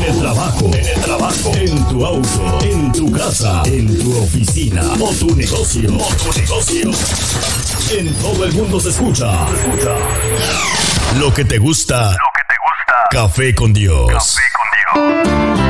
En el trabajo, en el trabajo, en tu auto, en tu casa, en tu oficina o tu negocio, o tu negocio. En todo el mundo se escucha. Escucha. Lo que te gusta. Lo que te gusta. Café con Dios. Café con Dios.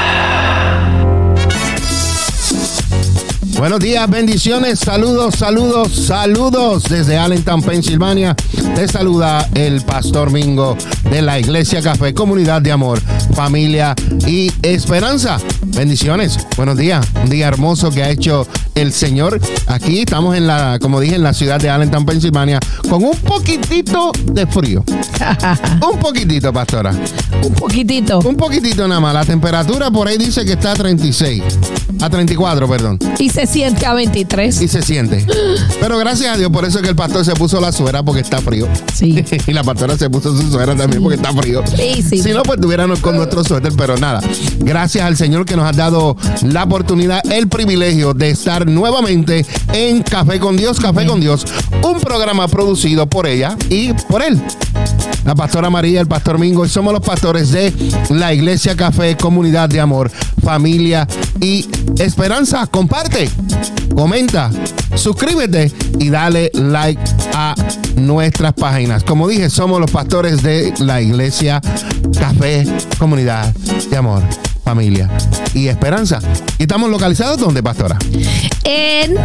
Buenos días, bendiciones, saludos, saludos, saludos desde Allentown, Pensilvania. Te saluda el Pastor Mingo de la Iglesia Café, comunidad de amor, familia y esperanza. Bendiciones, buenos días, un día hermoso que ha hecho el Señor. Aquí estamos en la, como dije, en la ciudad de Allentown, Pensilvania, con un poquitito de frío. un poquitito, pastora. Un poquitito. Un poquitito nada más. La temperatura por ahí dice que está a 36. A 34, perdón. Y se siente a 23. Y se siente. Pero gracias a Dios, por eso es que el pastor se puso la suera porque está frío. Sí. y la pastora se puso su suera también porque está frío. Sí, sí. Si no, pues tuviéramos con nuestro suéter, pero nada. Gracias al Señor que nos ha dado la oportunidad, el privilegio de estar nuevamente en Café con Dios, Café con Dios, un programa producido por ella y por él. La pastora María, el pastor Mingo, y somos los pastores de la Iglesia Café, Comunidad de Amor, Familia y Esperanza. Comparte, comenta, suscríbete y dale like a nuestras páginas. Como dije, somos los pastores de la Iglesia Café, Comunidad de Amor familia y esperanza. ¿Y estamos localizados dónde, pastora? En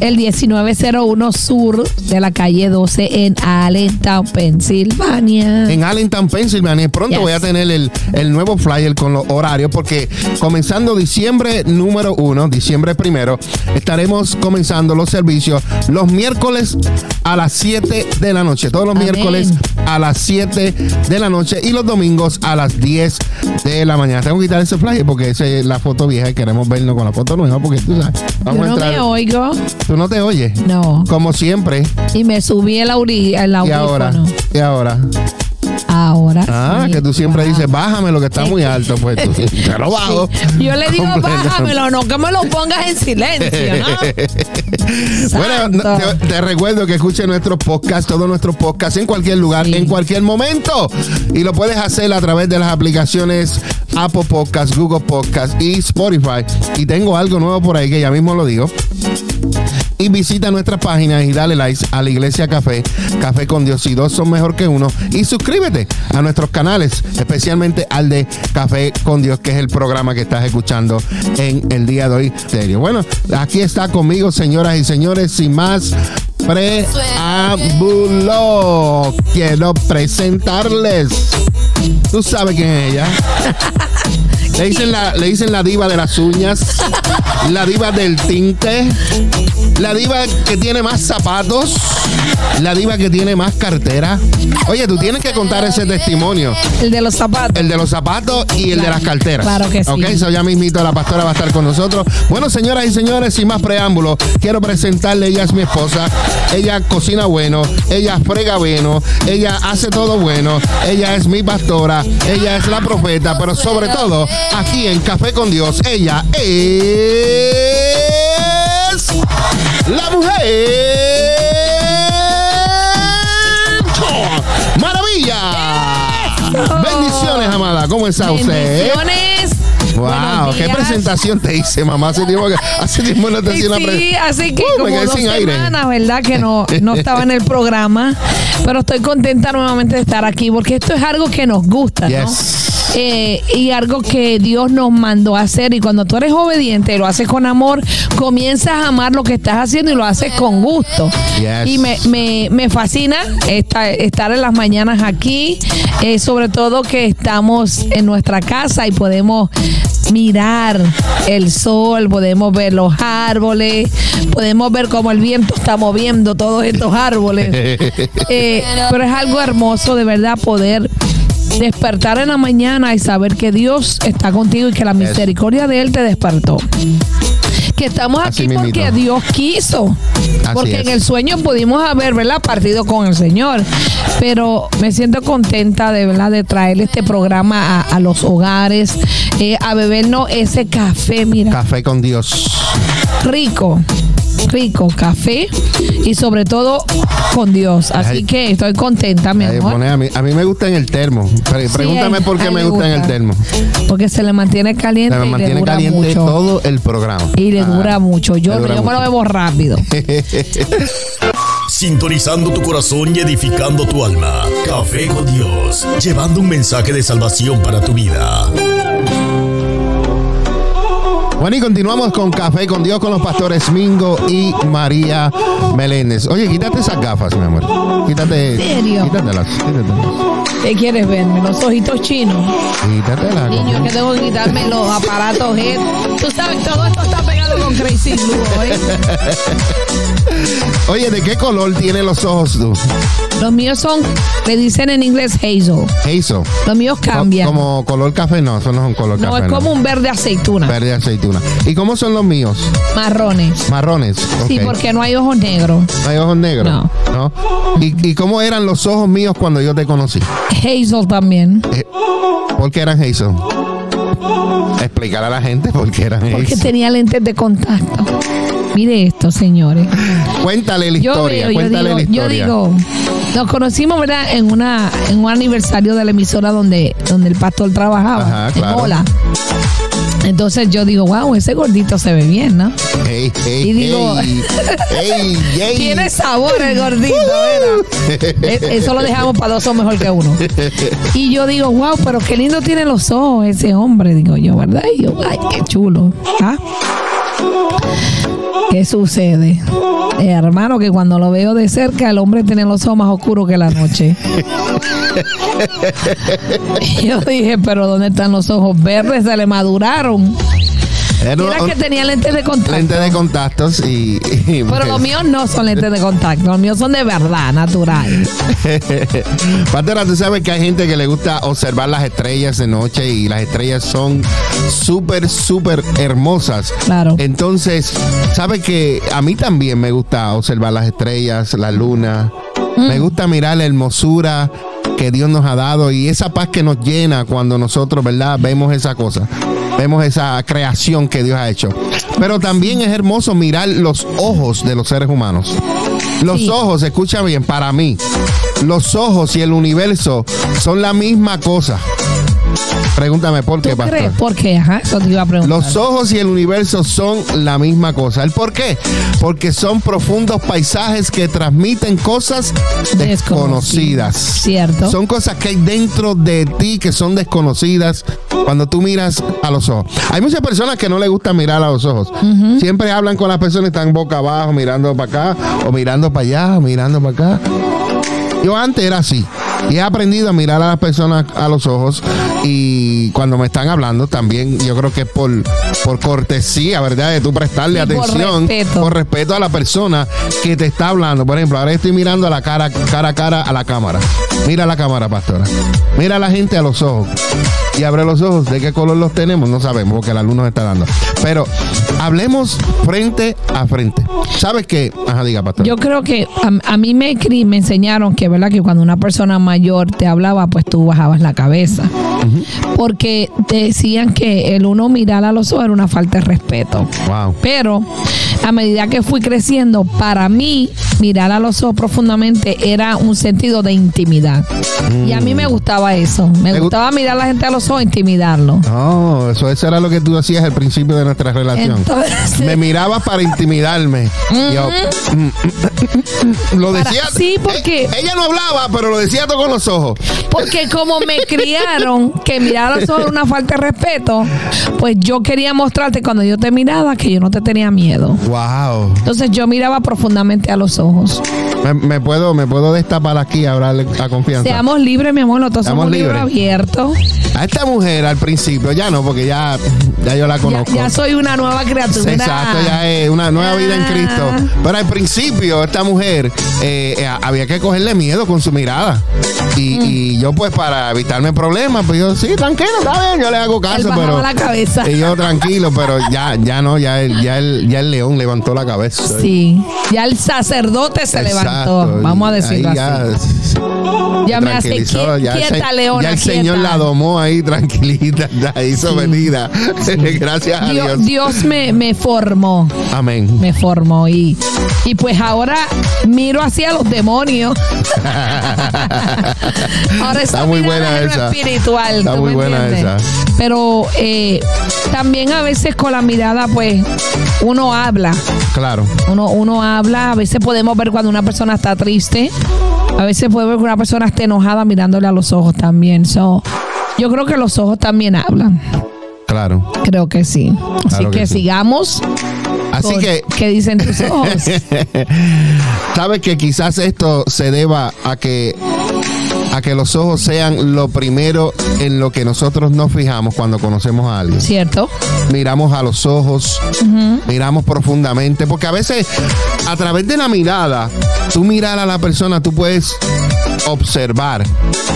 el 1901 sur de la calle 12 en Allentown, Pensilvania. En Allentown, Pensilvania. Pronto Yes. voy a tener el, el nuevo flyer con los horarios porque comenzando diciembre número uno, diciembre primero, estaremos comenzando los servicios los miércoles a las 7 de la noche. Todos los Amén. miércoles a las 7 de la noche y los domingos a las 10 de la mañana. Tengo que quitar ese porque esa es la foto vieja y queremos vernos con la foto nueva porque tú sabes. Yo Vamos a no entrar. me oigo. Tú no te oyes. No. Como siempre. Y me subí el, auri- el Y audífono. ahora. Y ahora. Ahora. Ah, sí. que tú siempre Wow. dices, bájame lo que está muy alto. Pues tú te lo bajo. Yo le digo, bájamelo, no que me lo pongas en silencio, ¿no? Bueno, te, te recuerdo que escuche nuestros podcasts, todos nuestros podcasts en cualquier lugar, Sí. en cualquier momento. Y lo puedes hacer a través de las aplicaciones Apple Podcasts, Google Podcasts y Spotify. Y tengo algo nuevo por ahí que ya mismo lo digo. Y visita nuestras páginas y dale likes a la Iglesia Café, Café con Dios y dos son mejor que uno. Y suscríbete a nuestros canales, especialmente al de Café con Dios, que es el programa que estás escuchando en el día de hoy. Serio. Bueno, aquí está conmigo, señoras y señores, sin más preámbulo. Quiero presentarles. Tú sabes quién es ella. Le dicen, la, le dicen la diva de las uñas, la diva del tinte, la diva que tiene más zapatos, la diva que tiene más cartera. Oye, tú tienes que contar ese testimonio. El de los zapatos. El de los zapatos y el de las carteras. Claro que sí. Ok, so ya mismito la pastora va a estar con nosotros. Bueno, señoras y señores, sin más preámbulos, quiero presentarle, ella es mi esposa, ella cocina bueno, ella frega bueno, ella hace todo bueno, ella es mi pastora, ella es la profeta, pero sobre todo, aquí en Café con Dios, ella es la mujer. ¡Maravilla! Bendiciones, amada. ¿Cómo está usted? Bendiciones. Wow, qué presentación te hice, mamá. Hace tiempo, que, hace tiempo no te hacía una Sí, presentación. así que Uh, como dos sin aire. ¿verdad? Que no, no estaba en el programa. Pero estoy contenta nuevamente de estar aquí porque esto es algo que nos gusta, ¿no? Eh, y algo que Dios nos mandó a hacer. Y cuando tú eres obediente lo haces con amor, comienzas a amar lo que estás haciendo y lo haces con gusto. Yes. Y me, me, me fascina esta- estar en las mañanas aquí, eh, sobre todo que estamos en nuestra casa y podemos mirar el sol, podemos ver los árboles, podemos ver cómo el viento está moviendo todos estos árboles. Eh, pero es algo hermoso de verdad poder despertar en la mañana y saber que Dios está contigo y que la misericordia de Él te despertó. Que estamos Así aquí porque. Dios quiso. Así porque es. en el sueño pudimos haber, ¿verdad? Partido con el Señor. Pero me siento contenta de verdad de traer este programa a, a los hogares, eh, a bebernos ese café, mira, Café con Dios. rico. Rico café y sobre todo con Dios. Así Ay. que estoy contenta, mi amor. pone a, mí, a mí me gusta en el termo. Pre- Sí, pregúntame ay, por qué me gusta, en el termo. Porque se le mantiene caliente Se y le dura caliente mucho. todo el programa. Y le Ah, dura mucho. Yo, dura yo me lo bebo rápido. Sintonizando tu corazón y edificando tu alma. Café con Dios, llevando un mensaje de salvación para tu vida. Bueno, y continuamos con Café con Dios con los pastores Mingo y María Meléndez. Oye, quítate esas gafas, mi amor. Quítate. ¿En serio? Quítatelas. Quítatelas. ¿Qué quieres verme? Los ojitos chinos. Quítatelas. Niño, que tengo que quitarme los aparatos. eh. Tú sabes, todo esto está pegado con Crazy Glue, ¿eh? Oye, ¿de qué color tienen los ojos tú? Los míos son, le dicen en inglés hazel. Hazel. Los míos cambian. Como color café, no, eso no es un color no, café. es como un verde aceituna. Verde aceituna. ¿Y cómo son los míos? Marrones. Marrones. Sí, porque no hay ojos negros. ¿No hay ojos negros? No. ¿No? ¿Y, y cómo eran los ojos míos cuando yo te conocí? Hazel también. Eh, ¿Por qué eran Hazel? Explicar a la gente por qué eran Porque Hazel. tenía lentes de contacto. Mire esto, señores. Cuéntale la Yo historia, yo cuéntale digo, la yo historia. digo, nos conocimos, ¿verdad? En una, en un aniversario de la emisora donde, donde el pastor trabajaba, Ajá, en. Entonces yo digo, wow, ese gordito se ve bien, ¿no? Y digo- ey, ey, ey. Tiene sabor el gordito, ¿verdad? E- Eso lo dejamos para dos son mejor que uno. Y yo digo, wow, pero qué lindo tiene los ojos ese hombre, digo yo, ¿verdad? Y yo, ay, qué chulo. ¿Ah? ¿Qué sucede? Eh, hermano, que cuando lo veo de cerca, el hombre tiene los ojos más oscuros que la noche. Yo dije, pero ¿dónde están los ojos verdes? Se le maduraron. Era Era un- que tenía lentes de contacto. lente de contactos y, y- Pero los míos no son lentes de contacto, los míos son de verdad, natural. Pantera, tú sabes que hay gente que le gusta observar las estrellas de noche y las estrellas son súper, súper hermosas. Claro. Entonces, ¿sabes que a mí también me gusta observar las estrellas, la luna? Me Mm. gusta mirar la hermosura que Dios nos ha dado y esa paz que nos llena cuando nosotros, ¿verdad? Vemos esa cosa. Vemos esa creación que Dios ha hecho. Pero también es hermoso mirar los ojos de los seres humanos. Los Sí. ojos, escucha bien, para mí, los ojos y el universo son la misma cosa. Pregúntame por ¿Tú qué, pastor. crees? ¿Por qué? Ajá, eso te iba a preguntar. Los ojos y el universo son la misma cosa. ¿El por qué? Porque son profundos paisajes que transmiten cosas desconocidas. Cierto. Son cosas que hay dentro de ti que son desconocidas cuando tú miras a los ojos. Hay muchas personas que no les gusta mirar a los ojos. Siempre hablan con las personas y están boca abajo, mirando para acá, o mirando para allá, o mirando para acá. Yo antes era así. Y he aprendido a mirar a las personas a los ojos y cuando me están hablando también yo creo que es por, por cortesía, ¿verdad? De tú prestarle Y por atención, respeto. por respeto a la persona que te está hablando. Por ejemplo, ahora estoy mirando a la cara, cara a cara a la cámara. Mira la cámara, pastora. Mira a la gente a los ojos. Y abre los ojos. ¿De qué color los tenemos? No sabemos porque la luz nos está dando. Pero hablemos frente a frente. ¿Sabes qué? Ajá, diga, pastor. Yo creo que a, a mí me, me enseñaron que, ¿verdad? Que cuando una persona mayor te hablaba, pues tú bajabas la cabeza. Porque decían que el uno mirar a los ojos era una falta de respeto. Wow. Pero a medida que fui creciendo, para mí mirar a los ojos profundamente era un sentido de intimidad. Y a mí me gustaba eso. Me ¿Te gu- gustaba mirar a la gente a los ojos e intimidarlo. No, eso, eso era lo que tú hacías al principio de nuestra relación. Entonces- me mirabas para intimidarme. Yo, mm, lo Para- decía. sí, porque- eh, ella no hablaba, pero lo decía todo con los ojos. Porque como me criaron que mirar a los ojos una falta de respeto, pues yo quería mostrarte cuando yo te miraba que yo no te tenía miedo. Wow. Entonces yo miraba profundamente a los ojos. Me, me puedo, me puedo destapar aquí a hablarle a confianza. Seamos libres, mi amor, nosotros Seamos somos libres. abierto. A esta mujer al principio, ya no, porque ya, ya yo la conozco. ya soy una nueva criatura. Exacto, ya es una nueva vida en Ah. Cristo. Pero al principio, esta mujer eh, eh, había que cogerle miedo con su mirada. Y, Mm. y yo, pues, para evitarme problemas, pues dijo, sí, tranquilo, está bien, yo le hago caso, pero... la cabeza. Y yo tranquilo, pero ya, ya no, ya el, ya el, ya el león levantó la cabeza. Sí, ya el sacerdote se levantó, vamos a decirlo ahí así. Ya, Ya me hace ya el quieta, leona, Ya el quieta. Señor la domó ahí tranquilita, la hizo venida. Gracias a Dios, Dios. Dios me, me formó, Amén. me formó y, y pues ahora miro hacia los demonios. ahora Está muy buena esa. espiritual. Está ¿tú muy buena entiendes? esa. Pero eh, también a veces con la mirada pues uno habla. Claro. Uno, uno habla, a veces podemos ver cuando una persona está triste, a veces podemos ver que una persona está enojada mirándole a los ojos también. So, yo creo que los ojos también hablan. Claro. Creo que sí. Así Claro que que, sí. sigamos. Así que ¿Qué dicen tus ojos? Sabes que quizás esto se deba a que a que los ojos sean lo primero en lo que nosotros nos fijamos cuando conocemos a alguien. ¿Cierto? Miramos a los ojos, miramos profundamente, porque a veces a través de la mirada, tú mirar a la persona, tú puedes observar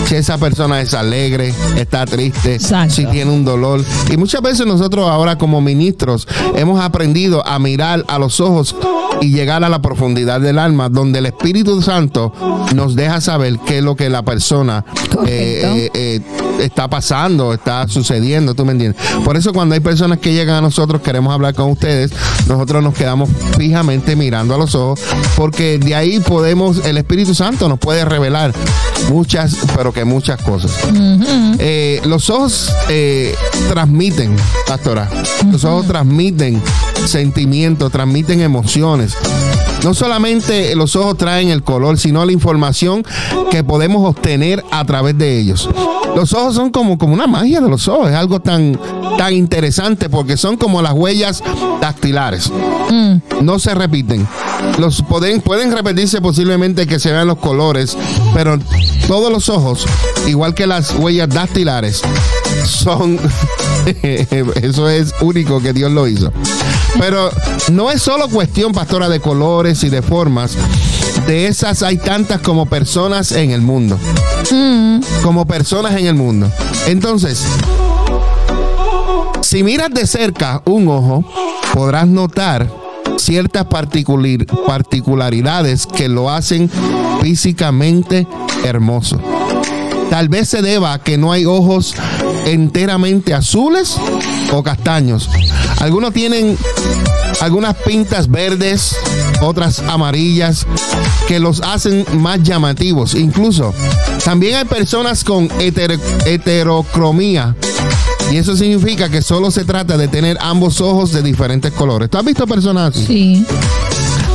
si esa persona es alegre, está triste, Exacto. si tiene un dolor. Y muchas veces nosotros ahora como ministros hemos aprendido a mirar a los ojos y llegar a la profundidad del alma, donde el Espíritu Santo nos deja saber qué es lo que la persona Correcto. eh, eh, está pasando, está sucediendo, ¿tú me entiendes? Por eso cuando hay personas que llegan a nosotros, queremos hablar con ustedes, nosotros nos quedamos fijamente mirando a los ojos, porque de ahí podemos, el Espíritu Santo nos puede revelar muchas, pero que muchas cosas. Eh, los ojos eh, transmiten, pastora, los ojos transmiten sentimientos, transmiten emociones. No solamente los ojos traen el color, sino la información que podemos obtener a través de ellos. Los ojos son como, como una magia de los ojos, es algo tan, tan interesante porque son como las huellas dactilares. No se repiten. Los pueden, pueden repetirse posiblemente que se vean los colores, pero todos los ojos, igual que las huellas dactilares, son eso es único que Dios lo hizo. Pero no es solo cuestión, pastora, de colores y de formas. De esas hay tantas como personas en el mundo. Como personas en el mundo. Entonces, si miras de cerca un ojo, podrás notar ciertas particular- particularidades que lo hacen físicamente hermoso. Tal vez se deba a que no hay ojos enteramente azules o castaños. Algunos tienen algunas pintas verdes, otras amarillas, que los hacen más llamativos. Incluso también hay personas con heter- heterocromía. Y eso significa que solo se trata de tener ambos ojos de diferentes colores. ¿Tú has visto personas así? Sí.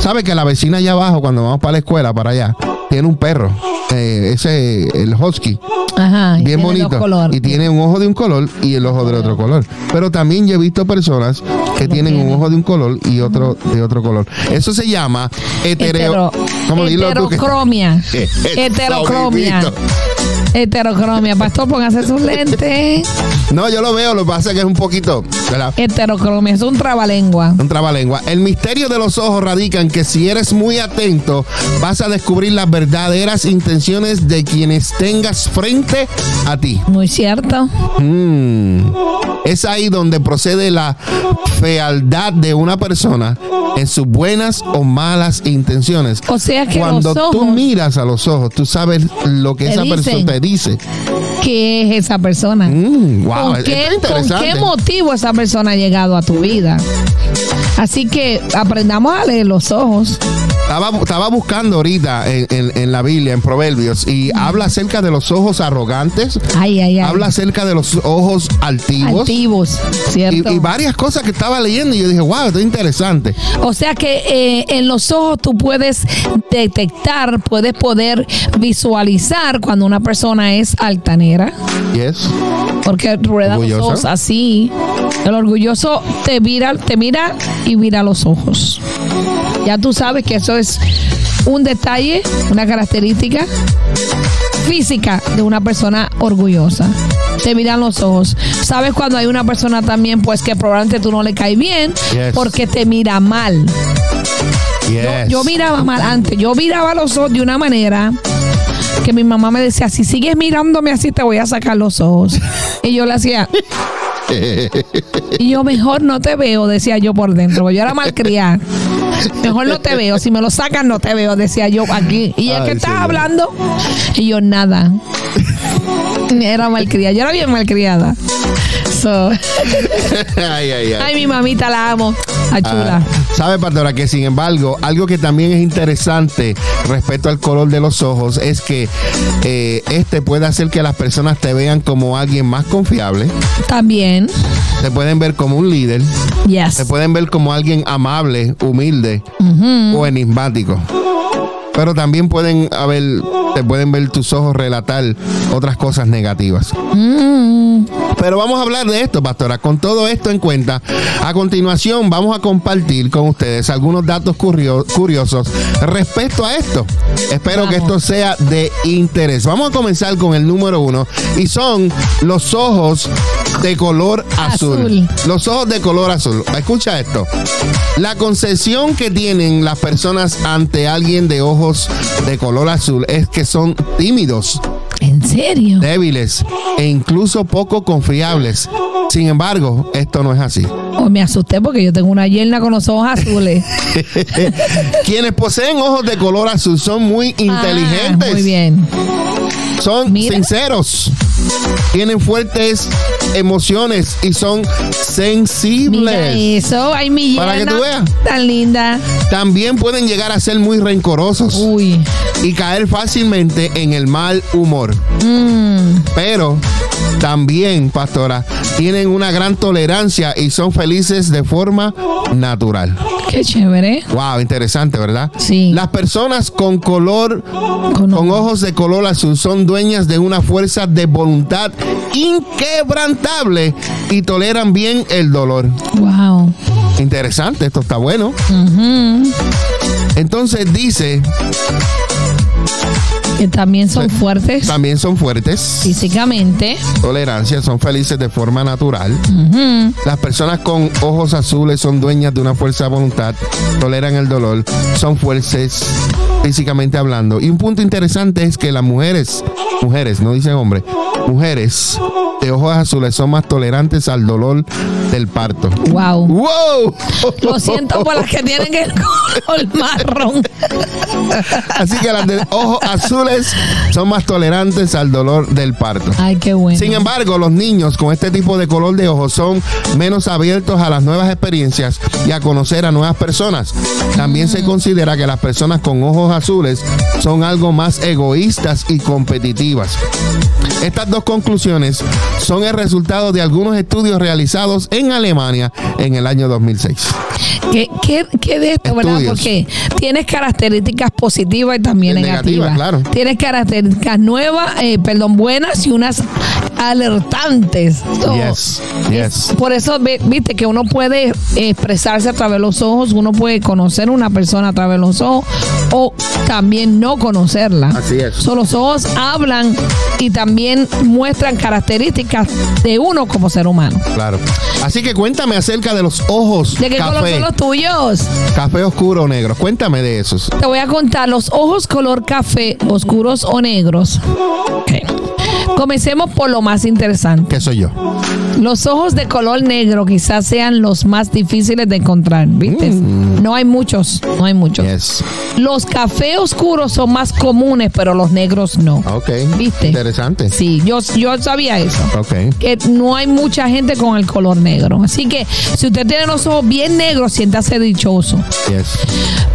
¿Sabe que la vecina allá abajo, cuando vamos para la escuela, para allá, tiene un perro? Eh, ese, el husky Ajá. bien bonito y tiene un ojo de un color y el ojo de otro color. Pero también yo he visto personas que tienen un ojo de un color y otro de otro color. Eso se llama. Hetero- ¿Cómo tú? heterocromia. Heterocromia. Heterocromia. Pastor, póngase sus lentes. No, yo lo veo, lo que pasa es que es un poquito, ¿verdad? Heterocromia. Es un trabalengua. Un trabalengua. El misterio de los ojos radica en que si eres muy atento, vas a descubrir las verdaderas intenciones de quienes tengas frente a ti. Muy cierto. Mm. Es ahí donde procede la fealdad de una persona en sus buenas o malas intenciones. O sea que Cuando los tú miras a los ojos, tú sabes lo que esa persona te dice. ¿qué es esa persona? Mm, wow, ¿Con, qué, es con qué motivo esa persona ha llegado a tu vida? Así que aprendamos a leer los ojos. Estaba, estaba buscando ahorita en, en- en la Biblia, en Proverbios, y habla acerca de los ojos arrogantes, Ay, ay, ay. habla acerca de los ojos altivos. Altivos, Y, ¿cierto? y varias cosas que estaba leyendo y yo dije, wow, esto es interesante. O sea que eh, en los ojos tú puedes detectar, puedes poder visualizar cuando una persona es altanera, Yes. porque rueda los ojos así. El orgulloso te mira, te mira y mira los ojos. Ya tú sabes que eso es un detalle, una característica física de una persona orgullosa. Te miran los ojos. Sabes cuando hay una persona también, pues que probablemente tú no le caes bien, Yes. porque te mira mal. Yes. Yo miraba mal antes, yo miraba los ojos de una manera que mi mamá me decía, si sigues mirándome así te voy a sacar los ojos. Y yo le hacía... Y yo mejor no te veo, decía yo por dentro, porque yo era malcriada. Mejor no te veo, si me lo sacan no te veo, decía yo aquí. Y es que estás hablando y yo nada. Era malcriada, yo era bien malcriada. So, ay, ay, ay. ay, mi mamita la amo, a chula. Ah, Sabe, pastora, que sin embargo, algo que también es interesante respecto al color de los ojos es que eh, este puede hacer que las personas te vean como alguien más confiable, También, te pueden ver como un líder, yes. te pueden ver como alguien amable, humilde o enigmático. Pero también pueden haber, te pueden ver tus ojos relatar otras cosas negativas. Mm, Pero vamos a hablar de esto, pastora. Con todo esto en cuenta, a continuación vamos a compartir con ustedes algunos datos curio- curiosos respecto a esto. Espero que esto sea de interés. Vamos a comenzar con el número uno y son los ojos de color azul. Azul. Los ojos de color azul. Escucha esto. La concepción que tienen las personas ante alguien de ojos de color azul es que son tímidos ¿En serio? débiles e incluso poco confiables. Sin embargo, esto no es así. Oh, me asusté porque yo tengo una yerna con los ojos azules. Quienes poseen ojos de color azul son muy inteligentes, Ah, muy bien. son Mira. sinceros, tienen fuertes emociones y son Mira sensibles. eso. Ay, mi Para que tú veas. Tan linda. También pueden llegar a ser muy rencorosos Uy. y caer fácilmente en el mal humor. Mm, Pero también, pastora, tienen una gran tolerancia y son felices de forma natural. qué chévere. Wow, interesante, ¿verdad? Sí. Las personas con color, Con- con ojos de color azul son dueñas de una fuerza de voluntad inquebrantable y toleran bien el dolor. Wow. Interesante, esto está bueno. Entonces dice, Que también son fuertes también son fuertes, físicamente. tolerancia, son felices de forma natural. Las personas con ojos azules son dueñas de una fuerza de voluntad, toleran el dolor, son fuertes físicamente hablando. Y un punto interesante es que las mujeres, mujeres, no dicen hombre, mujeres de ojos azules son más tolerantes al dolor del parto. Wow. ¡Wow! Lo siento por las que tienen el color marrón. Así que las de ojos azules son más tolerantes al dolor del parto. Ay, qué bueno. Sin embargo, los niños con este tipo de color de ojos son menos abiertos a las nuevas experiencias y a conocer a nuevas personas. También se considera que las personas con ojos azules son algo más egoístas y competitivas. Estas dos conclusiones son el resultado de algunos estudios realizados en Alemania en el año 2006. ¿Qué, qué, qué de esto, verdad? Estudios. Porque tienes características positivas y también negativas. negativas, claro. Tienes características nuevas, eh, perdón, buenas y unas alertantes. So, Yes, yes. Por eso, viste, que uno puede expresarse a través de los ojos, uno puede conocer a una persona a través de los ojos o también no conocerla. Así es. So, los ojos hablan y también muestran características de uno como ser humano. Claro. Así que cuéntame acerca de los ojos ¿De qué color son los tuyos? café oscuro o negro. Cuéntame de esos. Te voy a contar los ojos color café, oscuros o negros. Comencemos por lo más interesante. ¿Qué soy yo? Los ojos de color negro quizás sean los más difíciles de encontrar, ¿viste? No hay muchos, no hay muchos. Yes. Los café oscuros son más comunes, pero los negros no. Ok. ¿Viste? Interesante. Sí, yo, yo sabía eso. Ok. Que no hay mucha gente con el color negro. Así que si usted tiene los ojos bien negros, siéntase dichoso. Yes.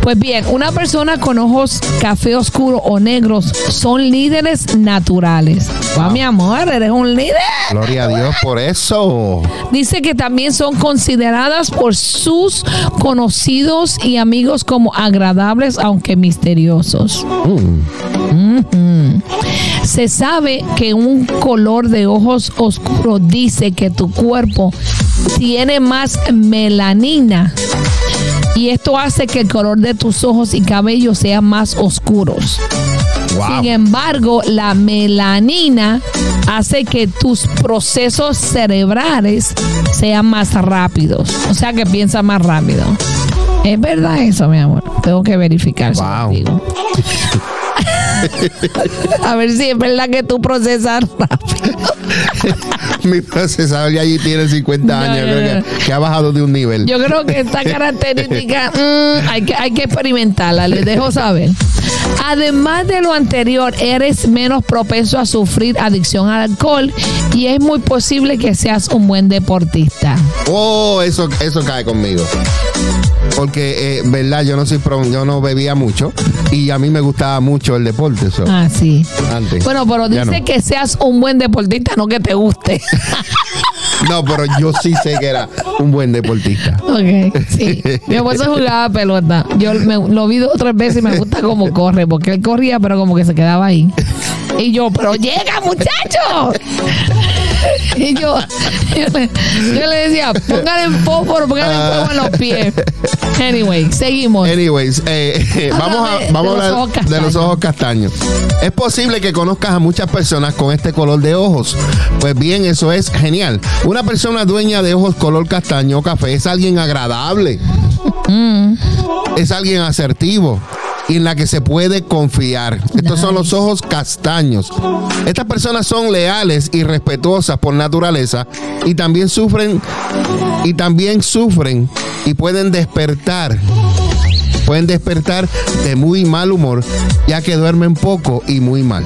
Pues bien, una persona con ojos café oscuro o negros son líderes naturales. Wow, mi amor, eres un líder. Gloria a Dios por eso. Dice que también son consideradas por sus conocidos y amigos como agradables, aunque misteriosos. Mm. Se sabe que un color de ojos oscuro dice que tu cuerpo tiene más melanina y esto hace que el color de tus ojos y cabello sean más oscuros. Wow. Sin embargo, la melanina hace que tus procesos cerebrales sean más rápidos. O sea, que piensa más rápido. Es verdad eso, mi amor. Tengo que verificar. Wow. A ver si es verdad que tú procesas rápido. Mi procesador ya allí tiene 50 No, años, no, creo. Que, que ha bajado de un nivel. Yo creo que esta característica mm, hay, que, hay que experimentarla, les dejo saber. Además de lo anterior, eres menos propenso a sufrir adicción al alcohol y es muy posible que seas un buen deportista. Oh, eso, eso cae conmigo. Porque, eh, verdad, yo no soy pro- yo no bebía mucho y a mí me gustaba mucho el deporte. so, Ah, sí. antes. Bueno, pero dice no. que seas un buen deportista, no que te guste. No, pero yo sí sé que era un buen deportista. Ok, sí. Mi esposo jugaba pelota. Yo me- lo vi dos o tres veces y me gusta cómo corre, porque él corría, pero como que se quedaba ahí. Y yo, pero llega, muchacho. Y yo, yo le, yo le decía, póngale en fósforo, póngale en fuego en los pies. Anyway, seguimos. Anyways, eh, vamos a, Háblame vamos de a ojos hablar de los ojos castaños. Es posible que conozcas a muchas personas con este color de ojos. Pues bien, eso es genial. Una persona dueña de ojos color castaño o café es alguien agradable. Es alguien asertivo y en la que se puede confiar. Estos son los ojos castaños. Estas personas son leales y respetuosas por naturaleza y también sufren y también sufren y pueden despertar pueden despertar de muy mal humor, ya que duermen poco y muy mal.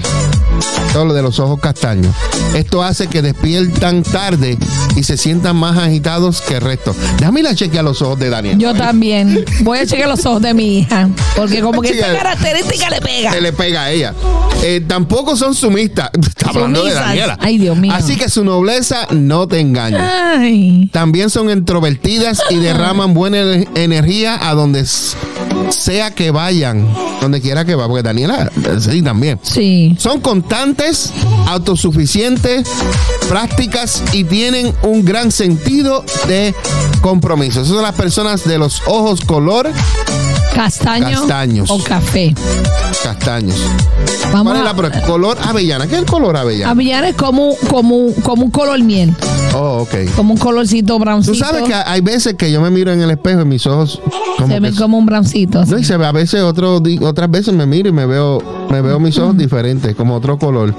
Todo lo de los ojos castaños. Esto hace que despiertan tarde y se sientan más agitados que el resto. Déjame ir a chequear los ojos de Daniel. Yo también. Voy a chequear los ojos de mi hija, porque como que esta característica le pega. Se le pega a ella. Eh, tampoco son sumistas. Está hablando de. Daniela. Ay, Dios mío. Así que su nobleza no te engaña. Ay. También son introvertidas y derraman buena ener- energía a donde sea que vayan, donde quiera que va, porque Daniela sí también. Sí. Son constantes, autosuficientes, prácticas y tienen un gran sentido de compromiso. Esas son las personas de los ojos color Castaño Castaños. o café. castaños. Vamos ¿Cuál es la color avellana? ¿Qué es el color avellana? Avellana es como, como, como un color miel, Oh, ok. como un colorcito browncito. Tú sabes que hay veces que yo me miro en el espejo y mis ojos como se ven como un browncito. No, y se ve a veces otro, otras veces me miro y me veo, me veo mis ojos diferentes, como otro color,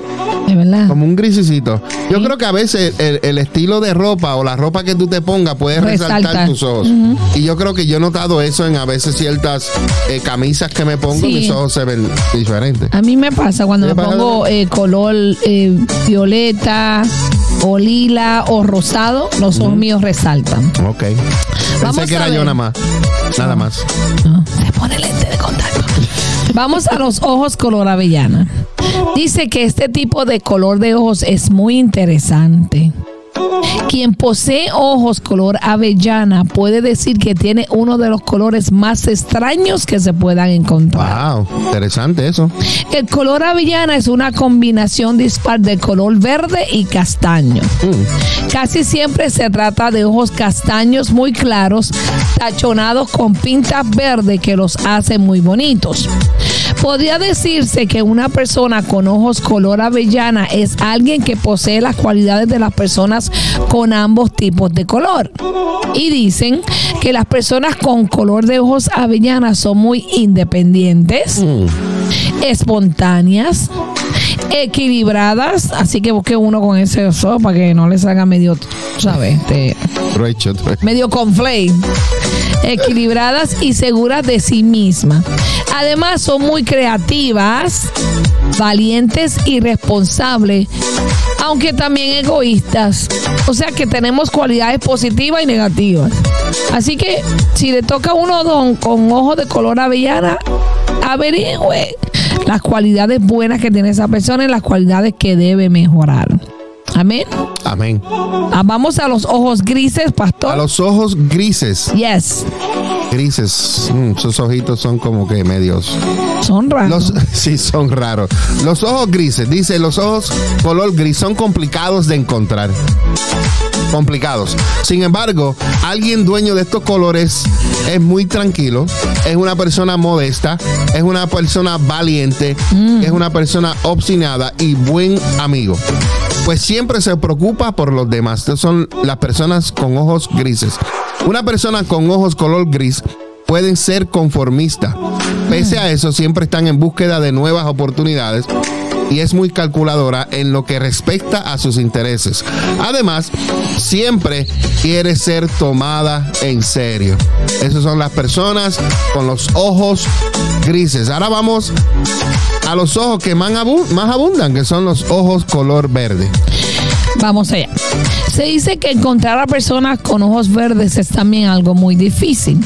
de verdad. como un grisicito. Yo Sí. creo que a veces el, el estilo de ropa o la ropa que tú te pongas puede resaltar Resalta. tus ojos. Y yo creo que yo he notado eso en a veces ciertas eh, camisas que me pongo, Sí. mis ojos se ven diferentes. A mí me pasa cuando ¿Te me pasa? pongo eh, color eh, violeta o lila o rosado, los ojos míos resaltan. Ok. Pensé Vamos que a era ver. yo nada más. Nada más. No, se pone. Vamos a los ojos color avellana. Dice que este tipo de color de ojos es muy interesante. Quien posee ojos color avellana puede decir que tiene uno de los colores más extraños que se puedan encontrar. Wow, interesante eso. El color avellana es una combinación dispar de color verde y castaño. Mm. Casi siempre se trata de ojos castaños muy claros, tachonados con pintas verdes que los hacen muy bonitos. Podría decirse que una persona con ojos color avellana es alguien que posee las cualidades de las personas con ambos tipos de color. Y dicen que las personas con color de ojos avellana son muy independientes, espontáneas, equilibradas, así que busque uno con ese oso para que no le salga medio, ¿sabes? Este, medio conflate. Equilibradas y seguras de sí mismas. Además, son muy creativas, valientes y responsables, aunque también egoístas. O sea que tenemos cualidades positivas y negativas. Así que si le toca a uno don con ojos de color avellana, averigüe las cualidades buenas que tiene esa persona y las cualidades que debe mejorar. Amén. Amén. Ah, Vamos a los ojos grises, pastor. A los ojos grises. Yes. Grises. Mm, sus ojitos son como que medios. Son raros. Los, sí, son raros. Los ojos grises, dice, los ojos color gris son complicados de encontrar. Complicados. Sin embargo, alguien dueño de estos colores es muy tranquilo, es una persona modesta, es una persona valiente, es una persona obstinada y buen amigo. Pues siempre se preocupa por los demás. Estas son las personas con ojos grises. Una persona con ojos color gris pueden ser conformistas. pese a eso siempre están en búsqueda de nuevas oportunidades y es muy calculadora en lo que respecta a sus intereses. Además, siempre quiere ser tomada en serio. Esas son las personas con los ojos grises. Ahora vamos a los ojos que más, abu- más abundan, que son los ojos color verde. Vamos allá. Se dice que encontrar a personas con ojos verdes es también algo muy difícil.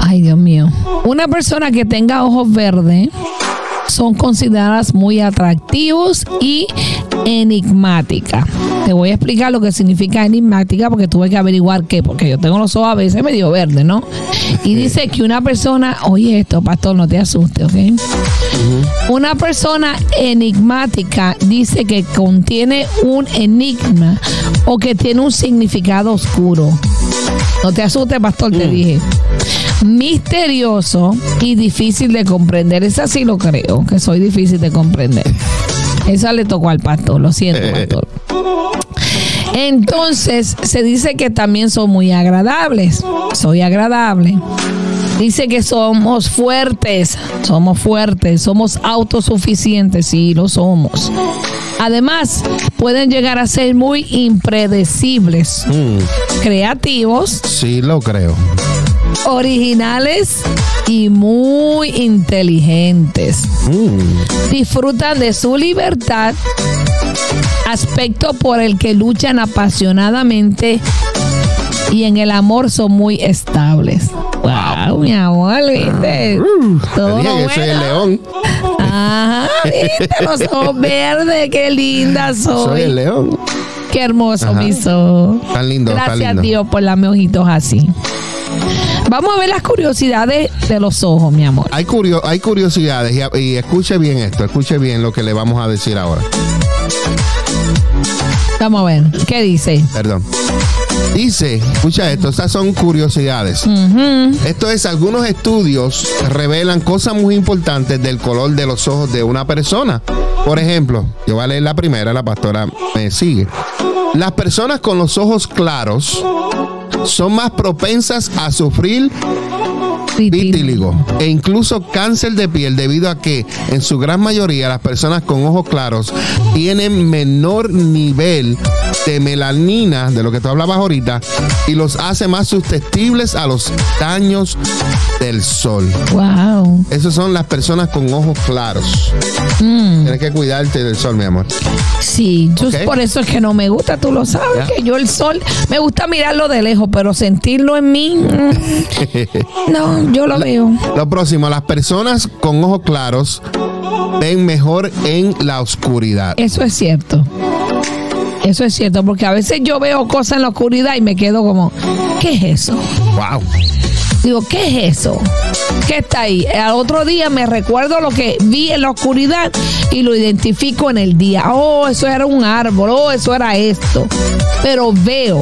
Ay, Dios mío. Una persona que tenga ojos verdes son consideradas muy atractivos y enigmáticas. Te voy a explicar lo que significa enigmática porque tuve que averiguar qué, porque yo tengo los ojos a veces medio verdes, ¿no? Y dice que una persona, oye esto, pastor, no te asustes, ¿ok? Una persona enigmática dice que contiene un enigma o que tiene un significado oscuro. No te asustes, pastor, te dije. Misterioso y difícil de comprender. Esa sí lo creo, que soy difícil de comprender. Esa le tocó al pastor, lo siento, pastor. Entonces, se dice que también son muy agradables. Soy agradable. Dice que somos fuertes, somos fuertes, somos autosuficientes, sí, lo somos. Además, pueden llegar a ser muy impredecibles, creativos, Sí, lo creo. Originales y muy inteligentes. Mm. Disfrutan de su libertad, aspecto por el que luchan apasionadamente y en el amor son muy estables. Wow, mi amor, ¿viste? Todo Te dije que soy el león. Ajá, ¿viste? Los ojos verdes, qué linda soy. Soy el león. Qué hermoso Ajá. mis ojos. Tan lindo, tan Gracias lindo. Dios por darme ojitos así. Vamos a ver las curiosidades de los ojos, mi amor. Hay, curio- hay curiosidades y, y escuche bien esto, escuche bien lo que le vamos a decir ahora. Vamos a ver, ¿qué dice? Perdón. Dice, escucha esto, estas son curiosidades. Esto es, algunos estudios revelan cosas muy importantes del color de los ojos de una persona. Por ejemplo, yo voy a leer la primera, la pastora me sigue. Las personas con los ojos claros son más propensas a sufrir vitíligo e incluso cáncer de piel debido a que en su gran mayoría las personas con ojos claros tienen menor nivel de melanina, de lo que tú hablabas ahorita, y los hace más susceptibles a los daños del sol. Wow. Esas son las personas con ojos claros. Mm, Tienes que cuidarte del sol, mi amor. sí, yo por eso es que no me gusta, tú lo sabes, que yo el sol, me gusta mirarlo de lejos, pero sentirlo en mí, mm, no, yo lo veo. Lo próximo, las personas con ojos claros ven mejor en la oscuridad. Eso es cierto. Eso es cierto, porque a veces yo veo cosas en la oscuridad y me quedo como, ¿qué es eso? Wow. Digo, ¿qué es eso? ¿Qué está ahí? Al otro día me recuerdo lo que vi en la oscuridad y lo identifico en el día. Oh, eso era un árbol, oh, eso era esto. Pero veo,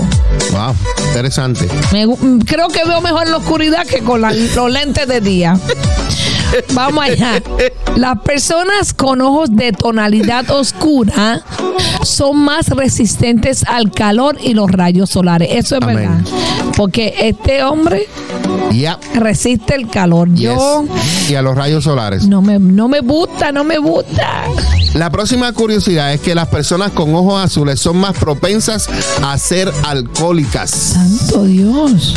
Wow. Interesante. me creo que veo mejor en la oscuridad que con la- los lentes de día. Vamos allá. Las personas con ojos de tonalidad oscura son más resistentes al calor y los rayos solares. Eso es Amén. verdad. Porque este hombre resiste el calor. Yo. Y a los rayos solares. no me, no me gusta, no me gusta. La próxima curiosidad es que las personas con ojos azules son más propensas a ser alcohólicas. Santo Dios.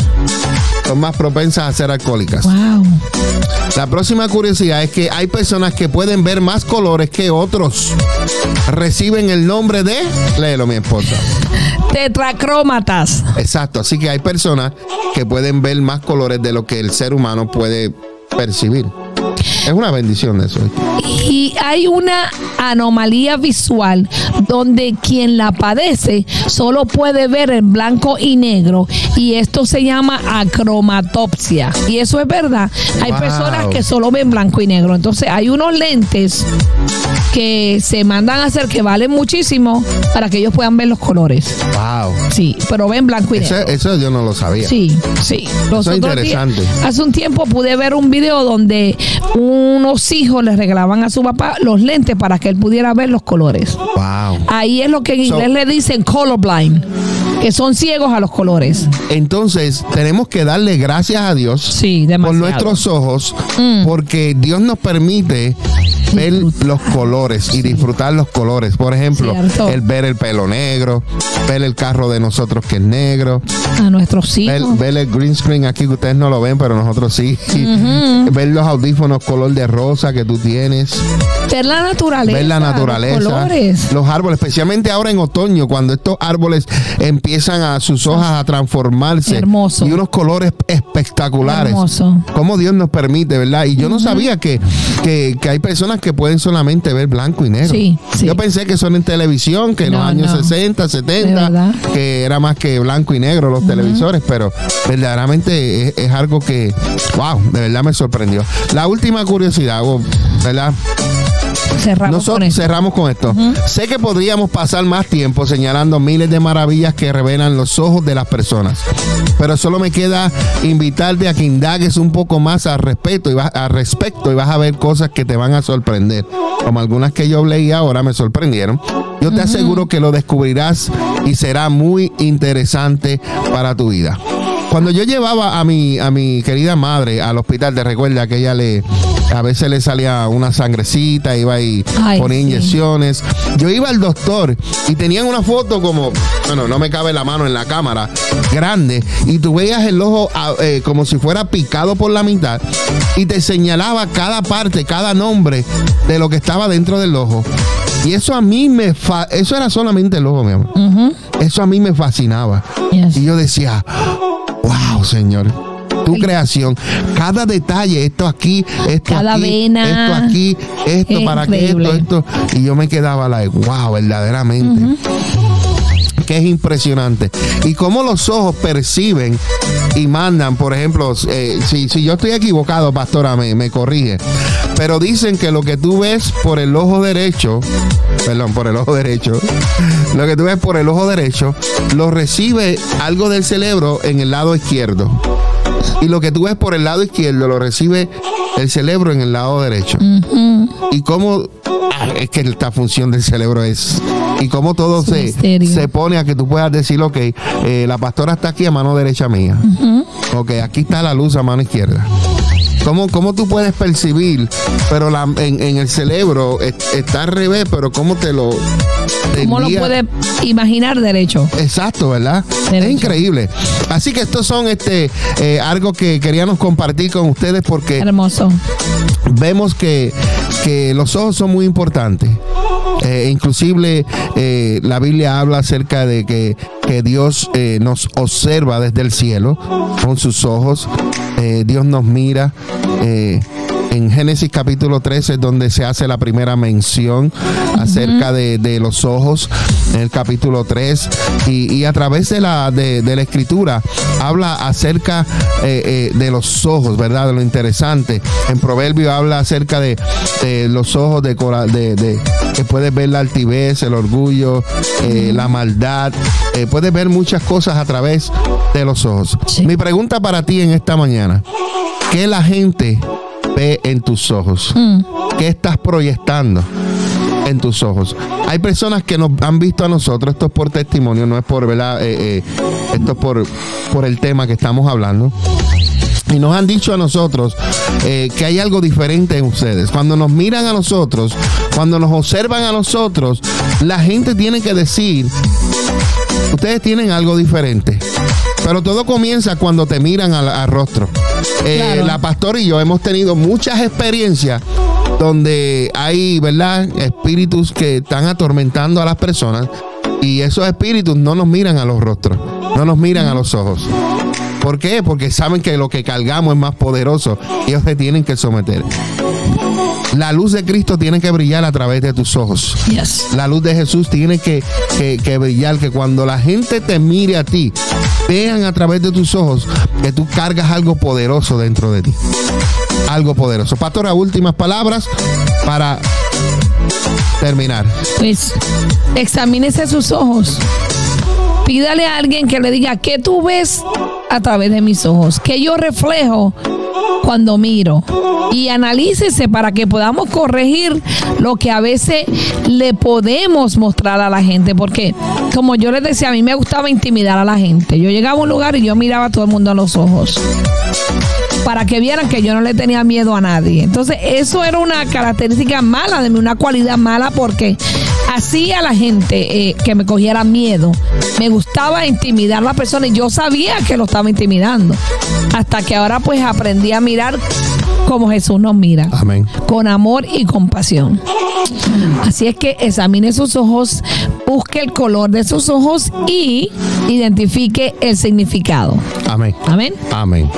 Son más propensas a ser alcohólicas. Wow. La próxima curiosidad es que hay personas que pueden ver más colores que otros. Reciben el nombre de... Léelo, mi esposa. Tetracrómatas. Exacto. Así que hay personas que pueden ver más colores de lo que el ser humano puede percibir. Es una bendición eso. Y hay una anomalía visual donde quien la padece solo puede ver en blanco y negro y esto se llama acromatopsia. Y eso es verdad. Hay Wow. personas que solo ven blanco y negro. Entonces hay unos lentes que se mandan a hacer que valen muchísimo para que ellos puedan ver los colores. Wow. Sí, pero ven blanco y Eso, negro. eso yo no lo sabía. Sí, sí. Los Eso es días- interesante. hace un tiempo pude ver un video donde unos hijos le regalaban a su papá los lentes para que él pudiera ver los colores. Wow. Ahí es lo que en So- inglés le dicen colorblind, que son ciegos a los colores. Entonces, tenemos que darle gracias a Dios Sí, por. Mm. nuestros ojos, porque Dios nos permite ver los colores y disfrutar los colores. Por ejemplo, Cierto. el ver el pelo negro, ver el carro de nosotros que es negro, a nuestros ver, hijos. ver el green screen aquí que ustedes no lo ven, pero nosotros sí. Ver los audífonos color de rosa que tú tienes. Ver la naturaleza. ver la los naturaleza, colores. los árboles, especialmente ahora en otoño, cuando estos árboles empiezan a sus hojas a transformarse Hermoso. y unos colores espectaculares. Hermoso. Como Dios nos permite, ¿verdad? Y yo no sabía que, que, que hay personas que pueden solamente ver blanco y negro. Sí, sí. Yo pensé que son en televisión, que en los años no. 60, De 70, verdad. que era más que blanco y negro los televisores, pero verdaderamente es, es algo que, wow, de verdad me sorprendió. La última curiosidad, ¿verdad? Cerramos con Nosotros esto. cerramos con esto. Sé que podríamos pasar más tiempo señalando miles de maravillas que revelan los ojos de las personas, pero solo me queda invitarte a que indagues un poco más al respecto y vas, al respecto y vas a ver cosas que te van a sorprender, como algunas que yo leí ahora me sorprendieron. Yo te aseguro que lo descubrirás y será muy interesante para tu vida. Cuando yo llevaba a mi, a mi querida madre al hospital, te recuerda que ella le a veces le salía una sangrecita, iba y Ay, ponía sí. inyecciones. Yo iba al doctor y tenían una foto como, bueno, no me cabe la mano en la cámara, grande, y tú veías el ojo ah, eh, como si fuera picado por la mitad y te señalaba cada parte, cada nombre de lo que estaba dentro del ojo. Y eso a mí me, fa- eso era solamente el ojo, mi amor. Eso a mí me fascinaba. Yes. Y yo decía, wow, Señor. Tu creación, cada detalle, esto aquí, esto Cada aquí, vena. esto aquí, esto Es para increíble. esto, esto. Y yo me quedaba like, wow, verdaderamente. Que es impresionante. Y cómo los ojos perciben y mandan, por ejemplo, eh, si, si yo estoy equivocado, pastora, me, me corrige. Pero dicen que lo que tú ves por el ojo derecho, perdón, por el ojo derecho, lo que tú ves por el ojo derecho, lo recibe algo del cerebro en el lado izquierdo. Y lo que tú ves por el lado izquierdo lo recibe el cerebro en el lado derecho. Y cómo es que esta función del cerebro es. Y cómo todo se, se pone a que tú puedas decir, ok, eh, la pastora está aquí a mano derecha mía. Ok, aquí está la luz a mano izquierda. ¿Cómo, cómo tú puedes percibir, pero la, en, en el cerebro es- está al revés, pero cómo te lo... te ¿Cómo lo envía- puede imaginar derecho? Exacto, ¿verdad? Derecho. Es increíble. Así que estos son este eh, algo que queríamos compartir con ustedes porque Hermoso. vemos que, que los ojos son muy importantes. Eh, inclusive eh, la Biblia habla acerca de que, que Dios eh, nos observa desde el cielo con sus ojos. Eh, Dios nos mira. en Génesis capítulo 13 es donde se hace la primera mención acerca de, de los ojos, en el capítulo 3, y, y a través de la, de, de la escritura habla acerca eh, eh, de los ojos, ¿verdad? De lo interesante. En Proverbio habla acerca de, de los ojos de, de, de- que puedes ver la altivez, el orgullo, eh, la maldad, eh, puedes ver muchas cosas a través de los ojos. Sí. Mi pregunta para ti en esta mañana, ¿qué la gente ve en tus ojos? Mm. ¿Qué estás proyectando en tus ojos? Hay personas que nos han visto a nosotros, esto es por testimonio, no es por, ¿verdad? Eh, eh, esto es por, por el tema que estamos hablando. Y nos han dicho a nosotros eh, que hay algo diferente en ustedes. Cuando nos miran a nosotros, cuando nos observan a nosotros, la gente tiene que decir, ustedes tienen algo diferente. Pero todo comienza cuando te miran al, al rostro. Eh, Claro. La pastora y yo hemos tenido muchas experiencias donde hay, ¿verdad? Espíritus que están atormentando a las personas y esos espíritus no nos miran a los rostros, no nos miran a los ojos. ¿Por qué? Porque saben que lo que cargamos es más poderoso y ellos se tienen que someter. La luz de Cristo tiene que brillar a través de tus ojos. Yes. La luz de Jesús tiene que, que- que brillar, que cuando la gente te mire a ti, vean a través de tus ojos que tú cargas algo poderoso dentro de ti. Algo poderoso. Pastora, últimas palabras para terminar. Pues examínese sus ojos. Pídale a alguien que le diga, ¿qué tú ves a través de mis ojos? ¿Qué yo reflejo cuando miro? Y analícese para que podamos corregir lo que a veces le podemos mostrar a la gente. Porque, como yo les decía, a mí me gustaba intimidar a la gente. Yo llegaba a un lugar y yo miraba a todo el mundo a los ojos para que vieran que yo no le tenía miedo a nadie. Entonces, eso era una característica mala de mí, una cualidad mala porque hacía a la gente eh, que me cogiera miedo. Me gustaba intimidar a la persona y yo sabía que lo estaba intimidando. Hasta que ahora pues aprendí a mirar como Jesús nos mira. Amén. Con amor y compasión. Así es que examine sus ojos, busque el color de sus ojos y identifique el significado. Amén. Amén. Amén.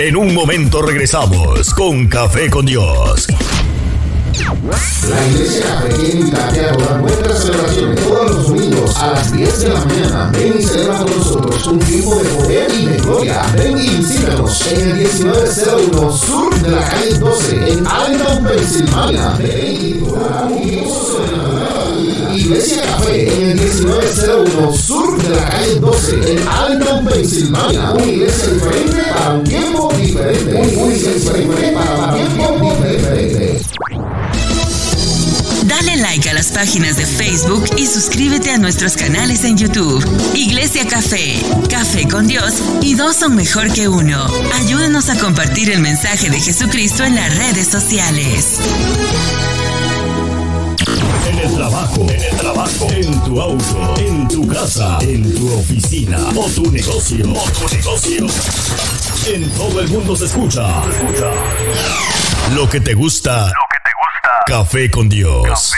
En un momento regresamos con Café con Dios. La iglesia Café invitarte a todas nuestras celebraciones todos los domingos a las 10 de la mañana. Ven y celebra con nosotros un tiempo de poder y de gloria. Ven y visítanos en el 1901 sur de la calle 12 en Allentown, Pensilvania. Ven y Iglesia Café en el 1901 sur de la calle 12 en Allentown, Pensilvania. Una iglesia diferente para un tiempo diferente. Una iglesia diferente para un tiempo diferente. Dale like a las páginas de Facebook y suscríbete a nuestros canales en YouTube. Iglesia Café, Café con Dios y dos son mejor que uno. Ayúdanos a compartir el mensaje de Jesucristo en las redes sociales. En el trabajo, en el trabajo, en tu auto, en tu casa, en tu oficina o tu negocio, o tu negocio. En todo el mundo se escucha. Escucha. Lo que te gusta. Lo que te gusta. Café con Dios.